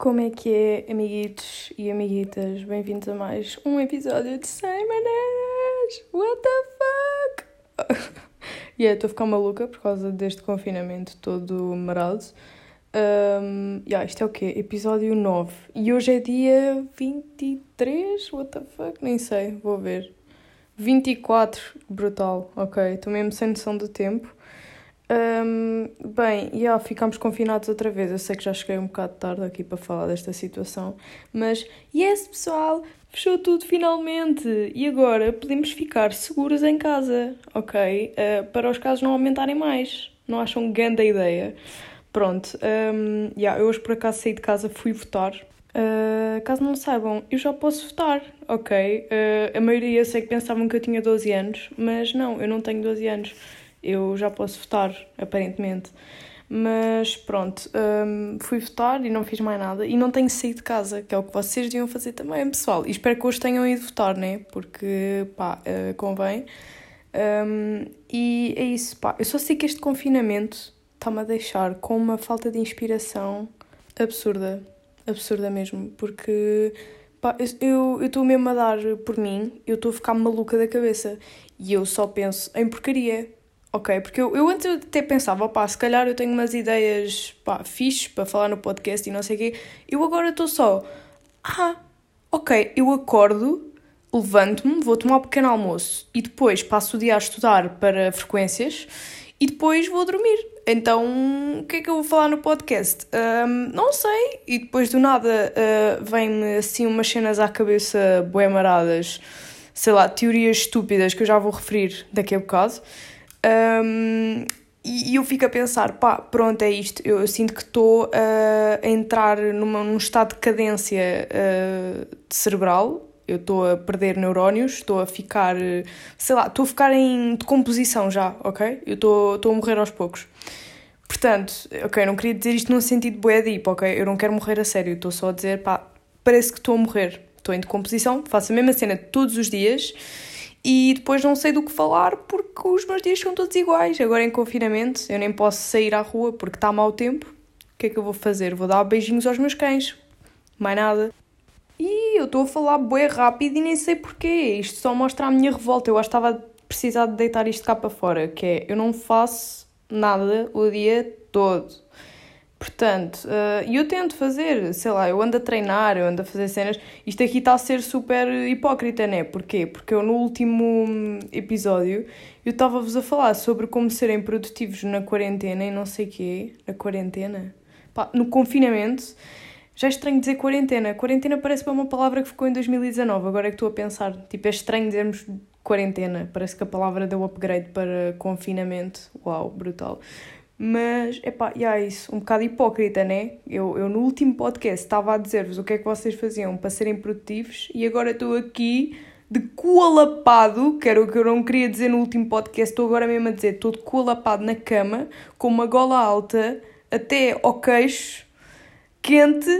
Como é que é, amiguitos e amiguitas? Bem-vindos a mais um episódio de 100 maneiras! What the fuck? e yeah, estou a ficar maluca por causa deste confinamento todo marado. Um, yeah, isto é o quê? Episódio 9. E hoje é dia 23? What the fuck? Nem sei, vou ver. 24, brutal, ok. Estou mesmo sem noção do tempo. Um, bem, yeah, ficámos confinados outra vez. Eu sei que já cheguei um bocado tarde aqui para falar desta situação, mas yes, pessoal, fechou tudo finalmente e agora podemos ficar seguros em casa, ok? Uh, para os casos não aumentarem mais. Não acham grande ideia? Pronto, um, yeah, eu hoje por acaso saí de casa, fui votar. Uh, caso não saibam, eu já posso votar, ok? Uh, a maioria sei que pensavam que eu tinha 12 anos, mas não, eu não tenho 12 anos eu já posso votar, aparentemente. Mas pronto, um, fui votar e não fiz mais nada. E não tenho saído de casa, que é o que vocês deviam fazer também, pessoal. E espero que hoje tenham ido votar, né? Porque, pá, uh, convém. Um, e é isso, pá. Eu só sei que este confinamento está-me a deixar com uma falta de inspiração absurda. Absurda mesmo. Porque, pá, eu estou mesmo a dar por mim, eu estou a ficar maluca da cabeça. E eu só penso em porcaria Ok, porque eu, eu antes até pensava, pá, se calhar eu tenho umas ideias, pá, fixes para falar no podcast e não sei o quê. Eu agora estou só, ah, ok, eu acordo, levanto-me, vou tomar um pequeno almoço e depois passo o dia a estudar para frequências e depois vou dormir. Então, o que é que eu vou falar no podcast? Um, não sei. E depois do nada uh, vem-me assim umas cenas à cabeça boemaradas, sei lá, teorias estúpidas que eu já vou referir daqui a bocado. Um, e, eu fico a pensar, pá, pronto, é isto. Eu, eu sinto que estou uh, a entrar numa, num estado de cadência uh, cerebral. Eu estou a perder neurónios, estou a ficar, sei lá, estou a ficar em decomposição já, ok? Eu estou a morrer aos poucos. Portanto, ok, não queria dizer isto num sentido bué deep, ok? Eu não quero morrer a sério, estou só a dizer, pá, parece que estou a morrer. Estou em decomposição, faço a mesma cena todos os dias e depois não sei do que falar porque os meus dias são todos iguais. Agora em confinamento eu nem posso sair à rua porque está mau tempo. O que é que eu vou fazer? Vou dar beijinhos aos meus cães. Mais nada. E eu estou a falar bué rápido e nem sei porquê. Isto só mostra a minha revolta. Eu acho que estava a precisar de deitar isto cá para fora. Que é, eu não faço nada o dia todo. Portanto, uh, eu tento fazer, sei lá, eu ando a treinar, eu ando a fazer cenas. Isto aqui está a ser super hipócrita, né? Porquê? Porque eu no último episódio eu estava-vos a falar sobre como serem produtivos na quarentena e não sei quê. Na quarentena? Pá, no confinamento. Já é estranho dizer quarentena. Quarentena parece uma palavra que ficou em 2019, agora é que estou a pensar. Tipo, é estranho dizermos quarentena. Parece que a palavra deu upgrade para confinamento. Uau, brutal. Mas, epá, e yeah, isso, um bocado hipócrita, né? Eu, eu no último podcast estava a dizer-vos o que é que vocês faziam para serem produtivos e agora estou aqui de cu alapado, que era o que eu não queria dizer no último podcast, estou agora mesmo a dizer, estou de cu alapado na cama, com uma gola alta, até ao queixo, quente,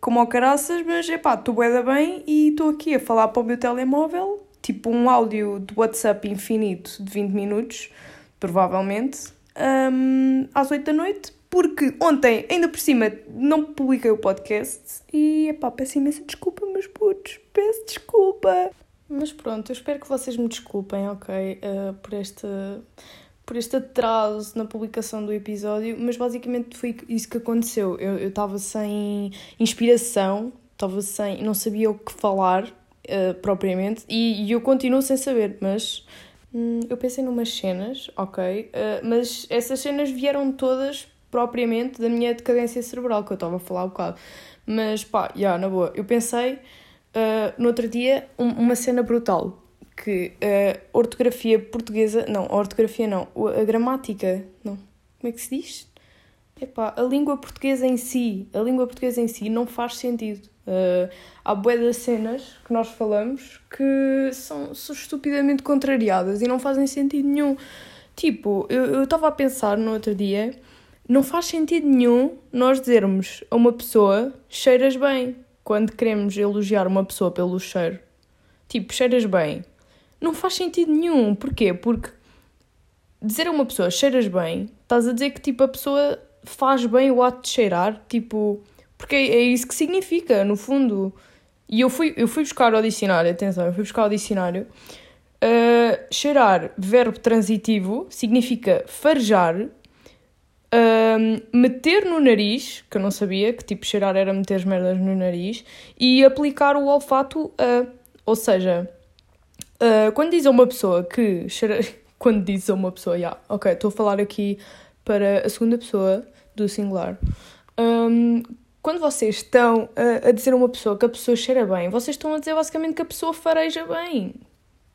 como ao caraças, mas, epá, estou bué bem e estou aqui a falar para o meu telemóvel, tipo um áudio de WhatsApp infinito de 20 minutos, provavelmente, um, às 8 da noite, porque ontem, ainda por cima, não publiquei o podcast e, epá, peço imensa desculpa, meus putos, peço desculpa. Mas pronto, eu espero que vocês me desculpem, ok, uh, por este por este atraso na publicação do episódio, mas basicamente foi isso que aconteceu. Eu estava sem inspiração, estava sem. não sabia o que falar uh, propriamente, e, e eu continuo sem saber, mas Hum, eu pensei numas cenas, ok, uh, mas essas cenas vieram todas propriamente da minha decadência cerebral, que eu estava a falar um bocado. Mas pá, já, yeah, na boa, eu pensei uh, no outro dia um, uma cena brutal, que uh, ortografia portuguesa, não, a ortografia não, a gramática, não, como é que se diz? Epá, a língua portuguesa em si, a língua portuguesa em si não faz sentido. Uh, há bué das cenas que nós falamos que são, são estupidamente contrariadas e não fazem sentido nenhum. Tipo, eu estava a pensar no outro dia, não faz sentido nenhum nós dizermos a uma pessoa cheiras bem quando queremos elogiar uma pessoa pelo cheiro. Tipo, cheiras bem. Não faz sentido nenhum. Porquê? Porque dizer a uma pessoa cheiras bem, estás a dizer que tipo a pessoa faz bem o ato de cheirar, tipo, Porque é, é isso que significa, no fundo. E eu fui, eu fui buscar ao dicionário, atenção, eu fui buscar ao dicionário. Uh, cheirar, verbo transitivo, significa farejar, uh, meter no nariz, que eu não sabia, que tipo cheirar era meter as merdas no nariz, e aplicar o olfato a. Ou seja, uh, quando diz a uma pessoa que cheira. Quando diz a uma pessoa, já, yeah, ok, estou a falar aqui para a segunda pessoa do singular. Um, quando vocês estão a, a, dizer a uma pessoa que a pessoa cheira bem, vocês estão a dizer basicamente que a pessoa fareja bem.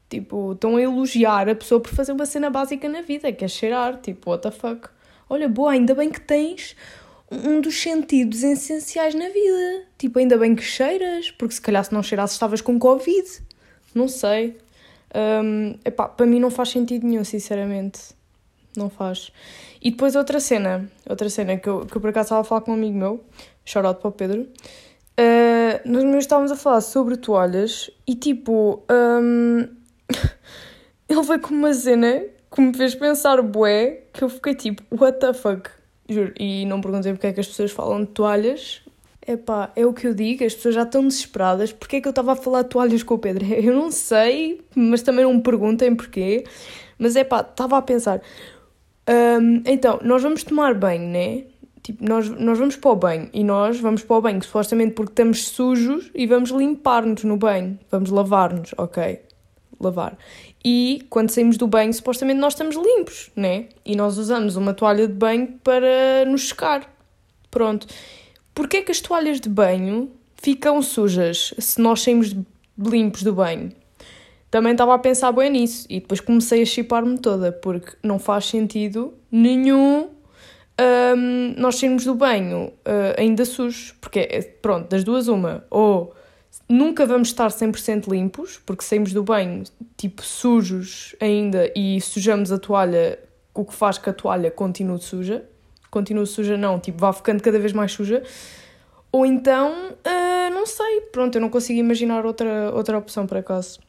Tipo, estão a elogiar a pessoa por fazer uma cena básica na vida, que é cheirar. Tipo, what the fuck? Olha, boa, ainda bem que tens um dos sentidos essenciais na vida. Tipo, ainda bem que cheiras, porque se calhar se não cheirasses estavas com Covid. Não sei. Um, epá, para mim não faz sentido nenhum, sinceramente. Não faz. E depois outra cena, outra cena que eu, que eu por acaso estava a falar com um amigo meu, chorado para o Pedro, uh, nós mesmo estávamos a falar sobre toalhas e tipo, um, ele veio com uma cena que me fez pensar bué, que eu fiquei tipo, what the fuck? Juro, e não perguntei porque é que as pessoas falam de toalhas. Epá, é o que eu digo, as pessoas já estão desesperadas. Porquê é que eu estava a falar de toalhas com o Pedro? Eu não sei, mas também não me perguntem porquê. Mas é pá, estava a pensar. Um, então, nós vamos tomar banho, né? Tipo, nós, nós vamos para o banho e nós vamos para o banho supostamente porque estamos sujos e vamos limpar-nos no banho. Vamos lavar-nos, ok? Lavar. E quando saímos do banho, supostamente nós estamos limpos, né? E nós usamos uma toalha de banho para nos secar. Pronto. Porquê é que as toalhas de banho ficam sujas se nós saímos limpos do banho? Também estava a pensar bem nisso e depois comecei a chipar-me toda, porque não faz sentido nenhum um, nós sairmos do banho uh, ainda sujos, porque é, pronto, das duas uma, ou nunca vamos estar 100% limpos, porque saímos do banho tipo sujos ainda e sujamos a toalha, o que faz que a toalha continue suja, continue suja não, tipo vá ficando cada vez mais suja, ou então, uh, não sei, pronto, eu não consigo imaginar outra, outra opção por acaso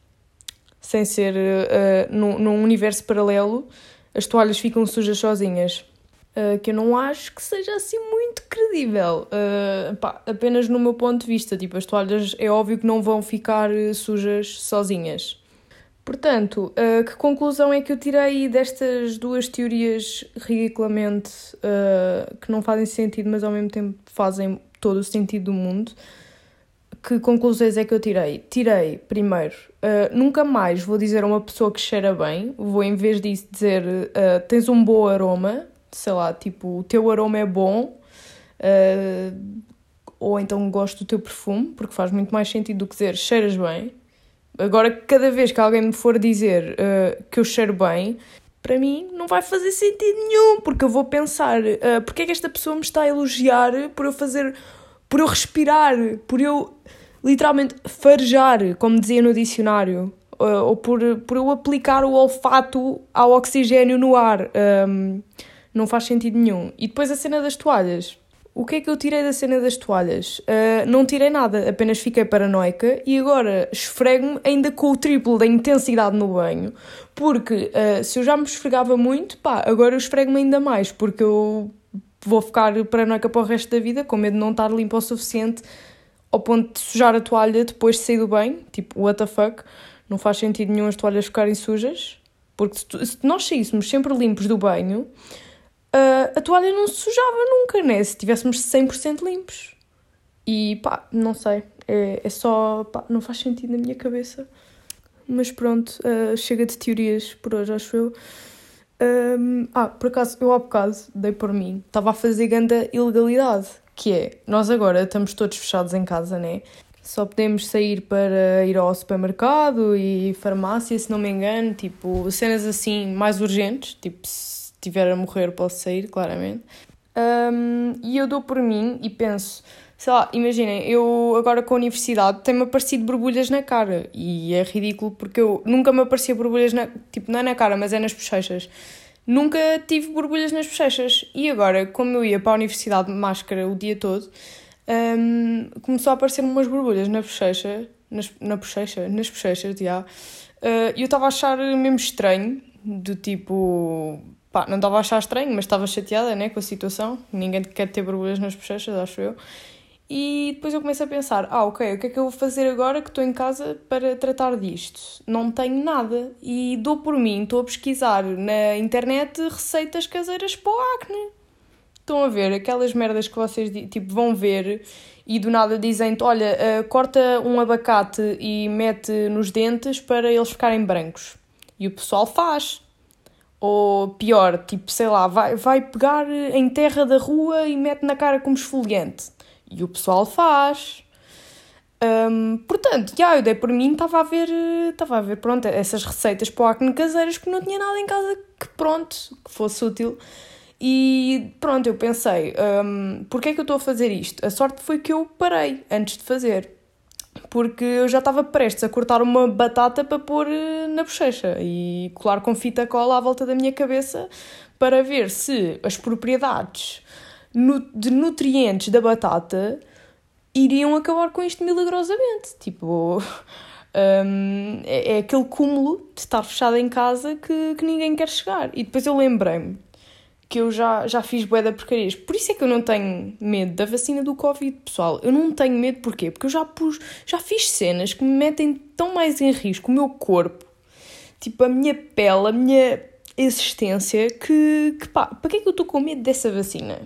sem ser uh, num, num universo paralelo, as toalhas ficam sujas sozinhas. Uh, que eu não acho que seja assim muito credível. Uh, pá, apenas no meu ponto de vista. Tipo, as toalhas é óbvio que não vão ficar sujas sozinhas. Portanto, uh, que conclusão é que eu tirei destas duas teorias ridiculamente que não fazem sentido, mas ao mesmo tempo fazem todo o sentido do mundo? Que conclusões é que eu tirei? Tirei, primeiro, uh, nunca mais vou dizer a uma pessoa que cheira bem, vou em vez disso dizer uh, tens um bom aroma, sei lá, tipo, o teu aroma é bom, uh, ou então gosto do teu perfume, porque faz muito mais sentido do que dizer cheiras bem. Agora, cada vez que alguém me for dizer que eu cheiro bem, para mim não vai fazer sentido nenhum, porque eu vou pensar, uh, porque é que esta pessoa me está a elogiar por eu fazer por eu respirar, por eu literalmente farejar, como dizia no dicionário, ou por, por eu aplicar o olfato ao oxigênio no ar. Um, não faz sentido nenhum. E depois a cena das toalhas. O que é que eu tirei da cena das toalhas? Uh, não tirei nada, apenas fiquei paranoica e agora esfrego-me ainda com o triplo da intensidade no banho, porque uh, se eu já me esfregava muito, pá, agora eu esfrego-me ainda mais, porque eu vou ficar paranoica para o resto da vida, com medo de não estar limpo o suficiente ao ponto de sujar a toalha depois de sair do banho. Tipo, what the fuck? Não faz sentido nenhum as toalhas ficarem sujas. Porque se, tu, se nós saíssemos sempre limpos do banho, uh, a toalha não se sujava nunca, né? Se estivéssemos 100% limpos. E pá, não sei. É, é só. Pá, não faz sentido na minha cabeça. Mas pronto, uh, chega de teorias por hoje, acho eu. Um, ah, por acaso, eu há bocado dei por mim, estava a fazer ganda ilegalidade, que é, nós agora estamos todos fechados em casa, né? Só podemos sair para ir ao supermercado e farmácia, se não me engano, tipo, cenas assim mais urgentes, tipo, se estiver a morrer posso sair, claramente. Um, e eu dou por mim e penso, sei lá, imaginem, eu agora com a universidade tem-me aparecido borbulhas na cara e é ridículo porque eu nunca me aparecia borbulhas, na, tipo, não é na cara, mas é nas bochechas. Nunca tive borbulhas nas bochechas e agora, como eu ia para a universidade de máscara o dia todo, um, começou a aparecer umas borbulhas na bochecha, nas, na bochecha, nas bochechas, já. Uh, e eu estava a achar mesmo estranho, do tipo, pá, não estava a achar estranho, mas estava chateada, né, com a situação. Ninguém quer ter borbulhas nas bochechas, acho eu. E depois eu começo a pensar: ah, ok, o que é que eu vou fazer agora que estou em casa para tratar disto? Não tenho nada. E dou por mim, estou a pesquisar na internet receitas caseiras para o acne. Estão a ver aquelas merdas que vocês tipo, vão ver e do nada dizem olha, uh, corta um abacate e mete nos dentes para eles ficarem brancos. E o pessoal faz. Ou pior, tipo, sei lá, vai, vai pegar em terra da rua e mete na cara como esfoliante. E o pessoal faz. Um, portanto, já, eu dei por mim, estava a ver, estava a ver, pronto, essas receitas para o acne caseiras que não tinha nada em casa que, pronto, que fosse útil. E pronto, eu pensei, um, porquê é que eu estou a fazer isto? A sorte foi que eu parei antes de fazer. Porque eu já estava prestes a cortar uma batata para pôr eh, na bochecha e colar com fita cola à volta da minha cabeça para ver se as propriedades de nutrientes da batata iriam acabar com isto milagrosamente. Tipo, um, é, é, aquele cúmulo de estar fechado em casa que, que ninguém quer chegar. E depois eu lembrei-me que eu já, já fiz bué da porcarias. Por isso é que eu não tenho medo da vacina do Covid, pessoal. Eu não tenho medo porquê? Porque eu já pus, já fiz cenas que me metem tão mais em risco o meu corpo, tipo a minha pele, a minha existência, que, que pá, para que é que eu estou com medo dessa vacina?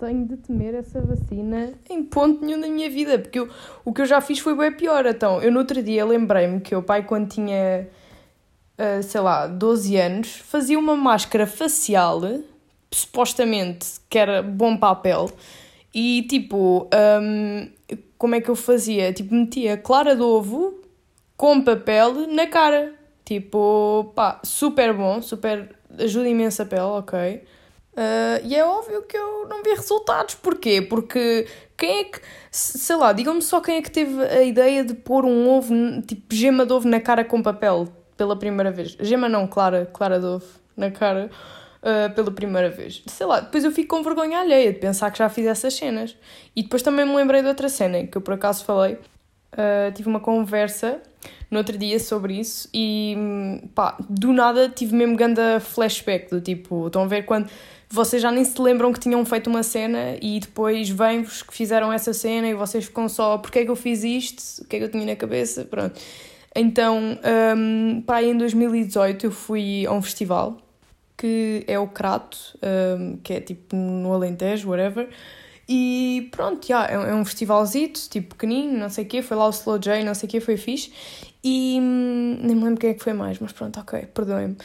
Tenho de temer essa vacina em ponto nenhum da minha vida, porque eu, o que eu já fiz foi bem pior. Então, eu no outro dia lembrei-me que o pai, quando tinha, uh, sei lá, 12 anos, fazia uma máscara facial, supostamente que era bom papel, e tipo, um, como é que eu fazia? Tipo, metia clara de ovo com papel na cara. Tipo, pá, super bom, super. ajuda imenso a pele, ok? Uh, e é óbvio que eu não vi resultados. Porquê? Porque quem é que, sei lá, digam-me só quem é que teve a ideia de pôr um ovo, tipo gema de ovo na cara com papel pela primeira vez. Gema não, clara, clara de ovo na cara uh, pela primeira vez. Sei lá, depois eu fico com vergonha alheia de pensar que já fiz essas cenas. E depois também me lembrei de outra cena que eu por acaso falei. Uh, tive uma conversa no outro dia sobre isso e pá, do nada tive mesmo grande flashback do tipo, estão a ver quando vocês já nem se lembram que tinham feito uma cena e depois vêm-vos que fizeram essa cena e vocês ficam só, porque é que eu fiz isto? O que é que eu tinha na cabeça? Pronto. Então, um, pá, em 2018 eu fui a um festival que é o Crato, um, que é tipo no Alentejo, whatever. E pronto, yeah, é um festivalzito, tipo pequenino, não sei o quê, foi lá o Slow J, não sei o quê, foi fixe. E hum, nem me lembro quem é que foi mais, mas pronto, ok, perdoem-me.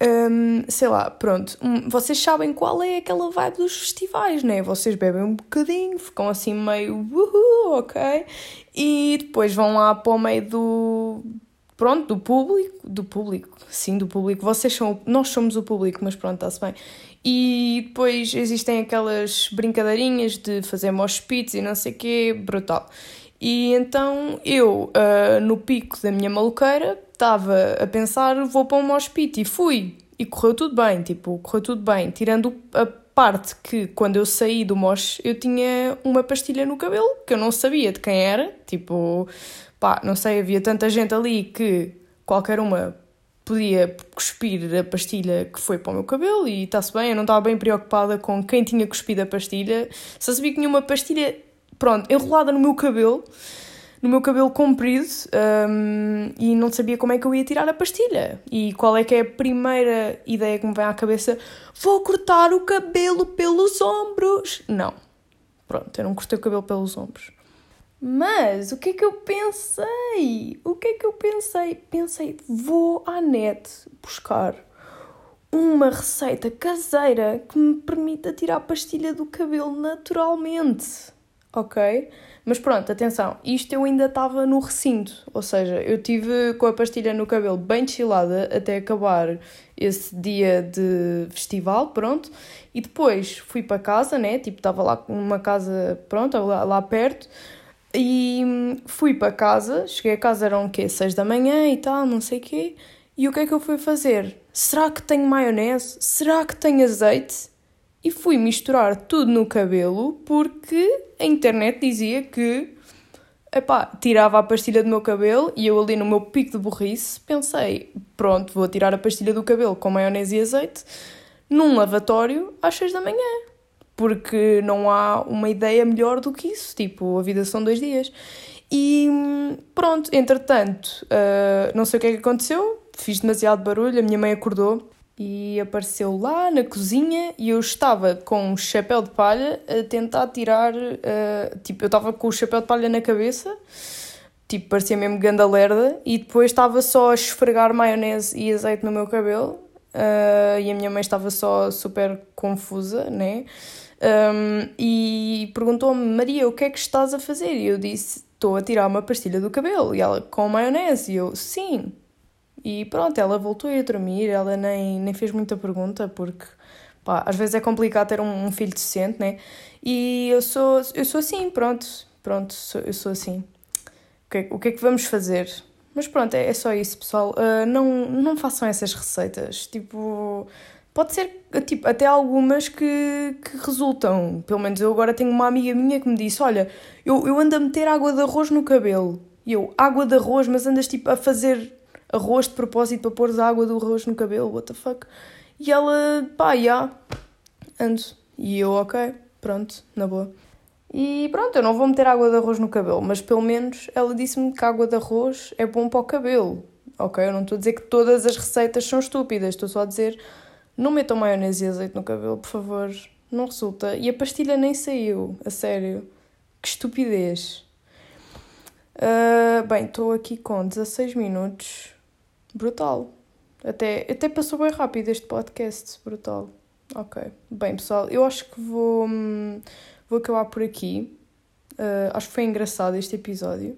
Um, sei lá, pronto, um, vocês sabem qual é aquela vibe dos festivais, né? Vocês bebem um bocadinho, ficam assim meio uhul, ok? E depois vão lá para o meio do. Pronto, do público, do público, sim, do público. Vocês são, nós somos o público, mas pronto, está-se bem. E depois existem aquelas brincadeirinhas de fazer mosh pits e não sei o quê, brutal. E então eu, uh, no pico da minha maluqueira, estava a pensar, vou para um mosh pit e fui. E correu tudo bem, tipo, correu tudo bem. Tirando a parte que quando eu saí do mosh eu tinha uma pastilha no cabelo que eu não sabia de quem era. Tipo, pá, não sei, havia tanta gente ali que qualquer uma podia cuspir a pastilha que foi para o meu cabelo e está-se bem, eu não estava bem preocupada com quem tinha cuspido a pastilha. Só sabia que tinha uma pastilha pronto, enrolada no meu cabelo, no meu cabelo comprido, um, e não sabia como é que eu ia tirar a pastilha. E qual é que é a primeira ideia que me vem à cabeça? Vou cortar o cabelo pelos ombros. Não. Pronto, eu não cortei o cabelo pelos ombros. Mas o que é que eu pensei? O que é que eu pensei? Pensei, vou à net buscar uma receita caseira que me permita tirar a pastilha do cabelo naturalmente ok? Mas pronto, atenção, isto eu ainda estava no recinto, ou seja, eu tive com a pastilha no cabelo bem chilada até acabar esse dia de festival, pronto, e depois fui para casa, né? Tipo, estava lá numa casa, pronto, lá, lá perto, e fui para casa, cheguei a casa, eram o quê? Seis da manhã e tal, não sei o quê, e o que é que eu fui fazer? Será que tenho maionese? Será que tenho azeite? e fui misturar tudo no cabelo porque a internet dizia que epá, tirava a pastilha do meu cabelo e eu ali no meu pico de burrice pensei, pronto, vou tirar a pastilha do cabelo com maionese e azeite num lavatório às 6 da manhã. Porque não há uma ideia melhor do que isso. Tipo, a vida são dois dias. E pronto, entretanto, uh, não sei o que é que aconteceu, fiz demasiado barulho, a minha mãe acordou e apareceu lá na cozinha e eu estava com um chapéu de palha a tentar tirar. Uh, tipo, eu estava com o chapéu de palha na cabeça, tipo, parecia mesmo gandalerda, e depois estava só a esfregar maionese e azeite no meu cabelo. Uh, e a minha mãe estava só super confusa, né? Um, e perguntou-me, Maria, o que é que estás a fazer? E eu disse, estou a tirar uma pastilha do cabelo. E ela, com maionese? E eu, sim. E pronto, ela voltou a ir a dormir, ela nem, nem fez muita pergunta, porque pá, às vezes é complicado ter um, um filho decente, né? E eu sou, eu sou assim, pronto, pronto, sou, eu sou assim. O que, é, o que é que vamos fazer? Mas pronto, é, é só isso, pessoal. Uh, não, não façam essas receitas. Tipo, pode ser tipo, até algumas que, que resultam. Pelo menos eu agora tenho uma amiga minha que me disse: Olha, eu, eu ando a meter água de arroz no cabelo. E eu, água de arroz, mas andas tipo a fazer arroz de propósito para pôr a água do arroz no cabelo, what the fuck? E ela, pá, já, yeah, ando. E eu, ok, pronto, na boa. E pronto, eu não vou meter água de arroz no cabelo, mas pelo menos ela disse-me que a água de arroz é bom para o cabelo. Ok, eu não estou a dizer que todas as receitas são estúpidas, estou só a dizer não metam maionese e azeite no cabelo, por favor. Não resulta. E a pastilha nem saiu, a sério. Que estupidez. Uh, bem, estou aqui com 16 minutos. Brutal. Até, até passou bem rápido este podcast. Brutal. Ok. Bem, pessoal, eu acho que vou, hum, vou acabar por aqui. Uh, acho que foi engraçado este episódio.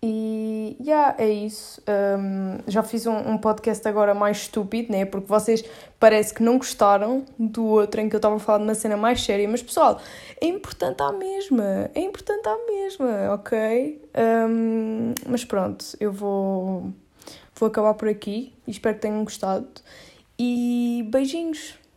E yeah, é isso. Um, já fiz um, um, podcast agora mais estúpido, né? Porque vocês parece que não gostaram do outro em que eu estava a falar de uma cena mais séria. Mas pessoal, é importante à mesma. É importante à mesma, ok? Um, mas pronto, eu vou, vou acabar por aqui espero que tenham gostado. E beijinhos!